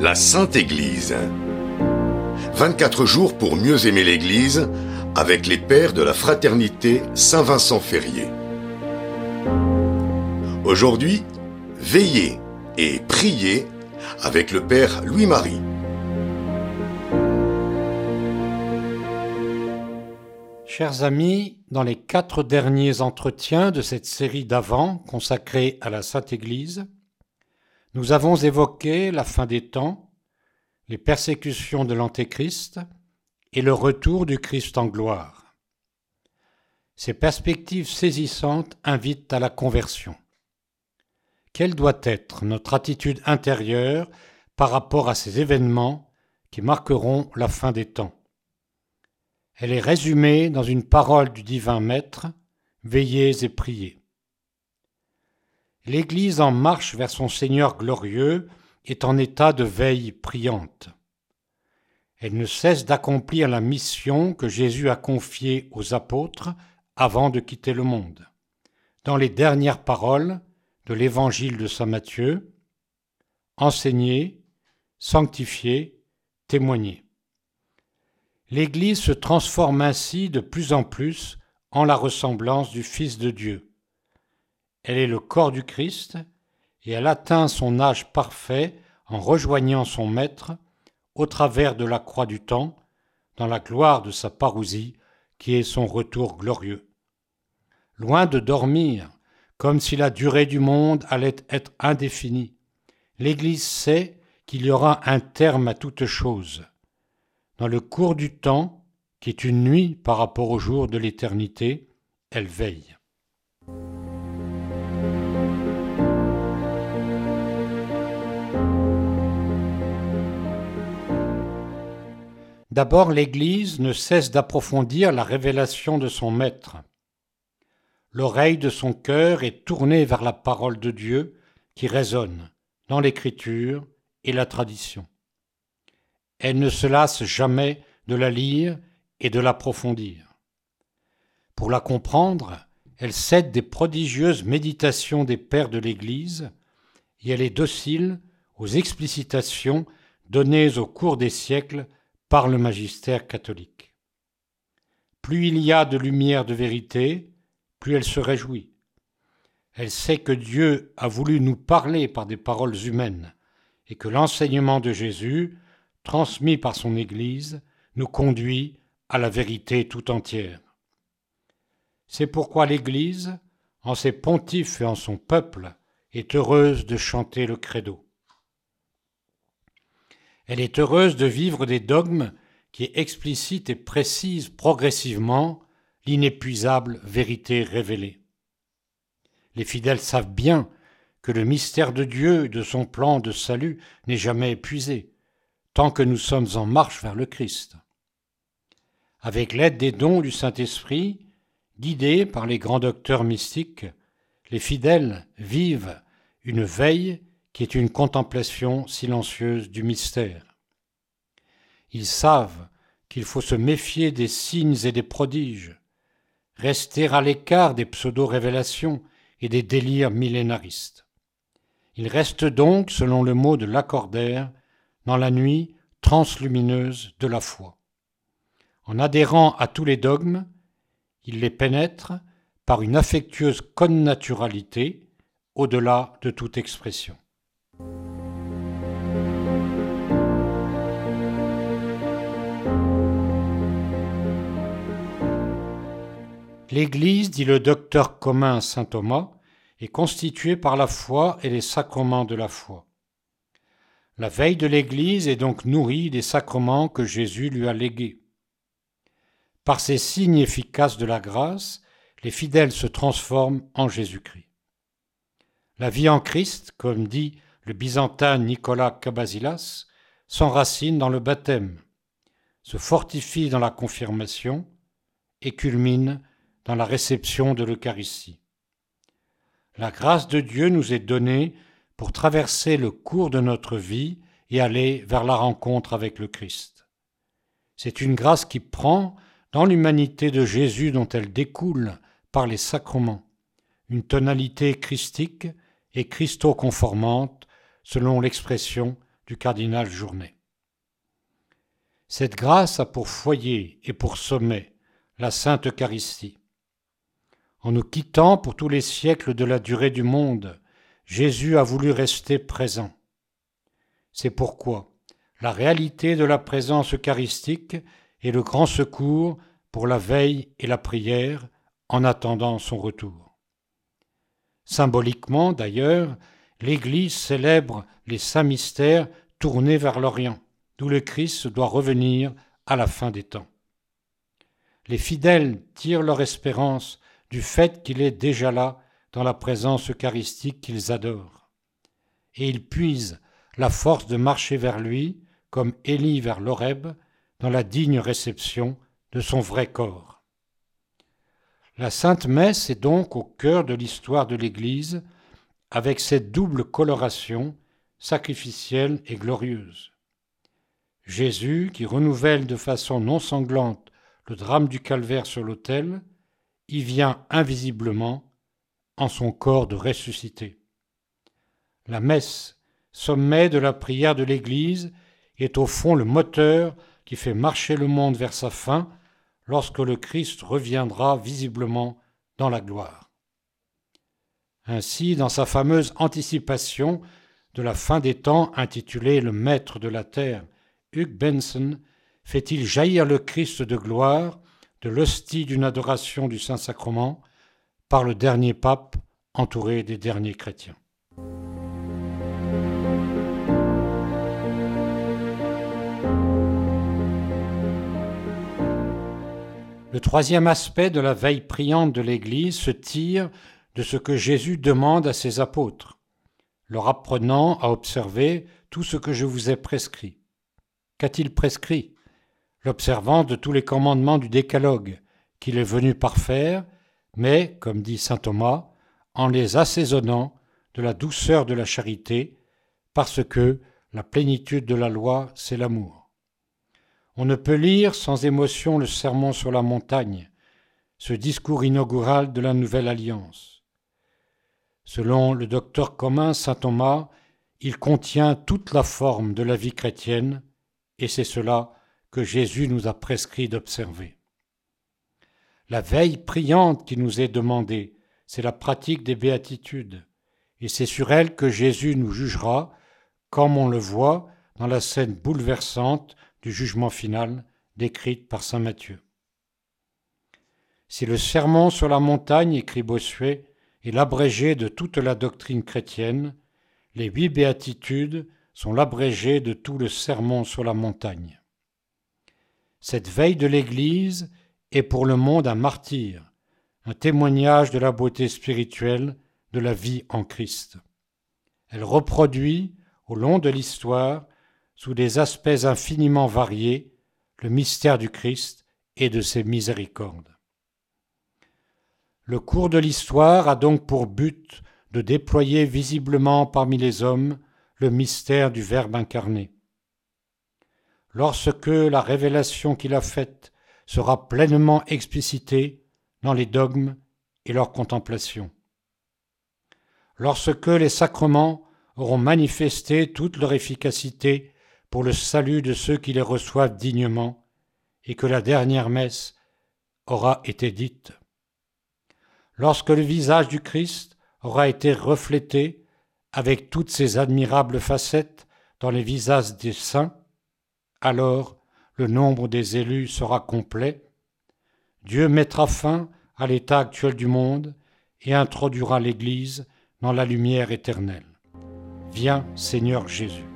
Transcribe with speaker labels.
Speaker 1: La Sainte Église. 24 jours pour mieux aimer l'Église avec les pères de la fraternité Saint-Vincent Ferrier. Aujourd'hui, veillez et priez avec le Père Louis-Marie.
Speaker 2: Chers amis, dans les quatre derniers entretiens de cette série d'avant consacrée à la Sainte Église, nous avons évoqué la fin des temps, les persécutions de l'Antéchrist et le retour du Christ en gloire. Ces perspectives saisissantes invitent à la conversion. Quelle doit être notre attitude intérieure par rapport à ces événements qui marqueront la fin des temps? Elle est résumée dans une parole du divin Maître, Veillez et priez. L'Église en marche vers son Seigneur glorieux est en état de veille priante. Elle ne cesse d'accomplir la mission que Jésus a confiée aux apôtres avant de quitter le monde. Dans les dernières paroles de l'Évangile de Saint Matthieu, enseigner, sanctifier, témoigner. L'Église se transforme ainsi de plus en plus en la ressemblance du Fils de Dieu elle est le corps du Christ, et elle atteint son âge parfait en rejoignant son Maître au travers de la croix du temps, dans la gloire de sa parousie, qui est son retour glorieux. Loin de dormir, comme si la durée du monde allait être indéfinie, l'Église sait qu'il y aura un terme à toute chose. Dans le cours du temps, qui est une nuit par rapport au jour de l'éternité, elle veille. D'abord, l'Église ne cesse d'approfondir la révélation de son Maître. L'oreille de son cœur est tournée vers la parole de Dieu qui résonne dans l'Écriture et la tradition. Elle ne se lasse jamais de la lire et de l'approfondir. Pour la comprendre, elle cède des prodigieuses méditations des pères de l'Église et elle est docile aux explicitations données au cours des siècles par le magistère catholique. Plus il y a de lumière de vérité, plus elle se réjouit. Elle sait que Dieu a voulu nous parler par des paroles humaines et que l'enseignement de Jésus, transmis par son Église, nous conduit à la vérité tout entière. C'est pourquoi l'Église, en ses pontifes et en son peuple, est heureuse de chanter le credo. Elle est heureuse de vivre des dogmes qui explicitent et précisent progressivement l'inépuisable vérité révélée. Les fidèles savent bien que le mystère de Dieu et de son plan de salut n'est jamais épuisé, tant que nous sommes en marche vers le Christ. Avec l'aide des dons du Saint-Esprit, guidés par les grands docteurs mystiques, les fidèles vivent une veille qui est une contemplation silencieuse du mystère. Ils savent qu'il faut se méfier des signes et des prodiges, rester à l'écart des pseudo-révélations et des délires millénaristes. Ils restent donc, selon le mot de l'accordaire, dans la nuit translumineuse de la foi. En adhérant à tous les dogmes, ils les pénètrent par une affectueuse connaturalité au-delà de toute expression. L'Église, dit le docteur commun saint Thomas, est constituée par la foi et les sacrements de la foi. La veille de l'Église est donc nourrie des sacrements que Jésus lui a légués. Par ces signes efficaces de la grâce, les fidèles se transforment en Jésus-Christ. La vie en Christ, comme dit le byzantin Nicolas Cabasilas, s'enracine dans le baptême, se fortifie dans la confirmation et culmine dans la réception de l'Eucharistie. La grâce de Dieu nous est donnée pour traverser le cours de notre vie et aller vers la rencontre avec le Christ. C'est une grâce qui prend, dans l'humanité de Jésus dont elle découle par les sacrements, une tonalité christique et christo-conformante selon l'expression du cardinal Journet. Cette grâce a pour foyer et pour sommet la Sainte Eucharistie. En nous quittant pour tous les siècles de la durée du monde, Jésus a voulu rester présent. C'est pourquoi la réalité de la présence eucharistique est le grand secours pour la veille et la prière en attendant son retour. Symboliquement d'ailleurs, l'Église célèbre les saints mystères tournés vers l'Orient d'où le Christ doit revenir à la fin des temps. Les fidèles tirent leur espérance du fait qu'il est déjà là dans la présence eucharistique qu'ils adorent. Et ils puisent la force de marcher vers lui, comme Élie vers l'Oreb, dans la digne réception de son vrai corps. La Sainte Messe est donc au cœur de l'histoire de l'Église, avec cette double coloration sacrificielle et glorieuse. Jésus, qui renouvelle de façon non sanglante le drame du calvaire sur l'autel, y vient invisiblement en son corps de ressuscité. La messe, sommet de la prière de l'Église, est au fond le moteur qui fait marcher le monde vers sa fin lorsque le Christ reviendra visiblement dans la gloire. Ainsi, dans sa fameuse anticipation de la fin des temps intitulée Le Maître de la Terre, Hugh Benson fait-il jaillir le Christ de gloire de l'hostie d'une adoration du Saint-Sacrement par le dernier pape entouré des derniers chrétiens. Le troisième aspect de la veille priante de l'Église se tire de ce que Jésus demande à ses apôtres, leur apprenant à observer tout ce que je vous ai prescrit. Qu'a-t-il prescrit? L'observance de tous les commandements du décalogue qu'il est venu parfaire, mais, comme dit saint Thomas, en les assaisonnant de la douceur de la charité, parce que la plénitude de la loi, c'est l'amour. On ne peut lire sans émotion le sermon sur la montagne, ce discours inaugural de la nouvelle alliance. Selon le docteur commun saint Thomas, il contient toute la forme de la vie chrétienne, et c'est cela que Jésus nous a prescrit d'observer. La veille priante qui nous est demandée, c'est la pratique des béatitudes, et c'est sur elle que Jésus nous jugera, comme on le voit dans la scène bouleversante du jugement final décrite par saint Matthieu. Si le sermon sur la montagne, écrit Bossuet, est l'abrégé de toute la doctrine chrétienne, les huit béatitudes sont l'abrégé de tout le sermon sur la montagne. Cette veille de l'Église est pour le monde un martyr, un témoignage de la beauté spirituelle de la vie en Christ. Elle reproduit, au long de l'histoire, sous des aspects infiniment variés, le mystère du Christ et de ses miséricordes. Le cours de l'histoire a donc pour but de déployer visiblement parmi les hommes le mystère du Verbe incarné. Lorsque la révélation qu'il a faite sera pleinement explicitée dans les dogmes et leur contemplation. Lorsque les sacrements auront manifesté toute leur efficacité pour le salut de ceux qui les reçoivent dignement, et que la dernière messe aura été dite. Lorsque le visage du Christ aura été reflété avec toutes ces admirables facettes dans les visages des saints, alors le nombre des élus sera complet, Dieu mettra fin à l'état actuel du monde et introduira l'Église dans la lumière éternelle. Viens Seigneur Jésus.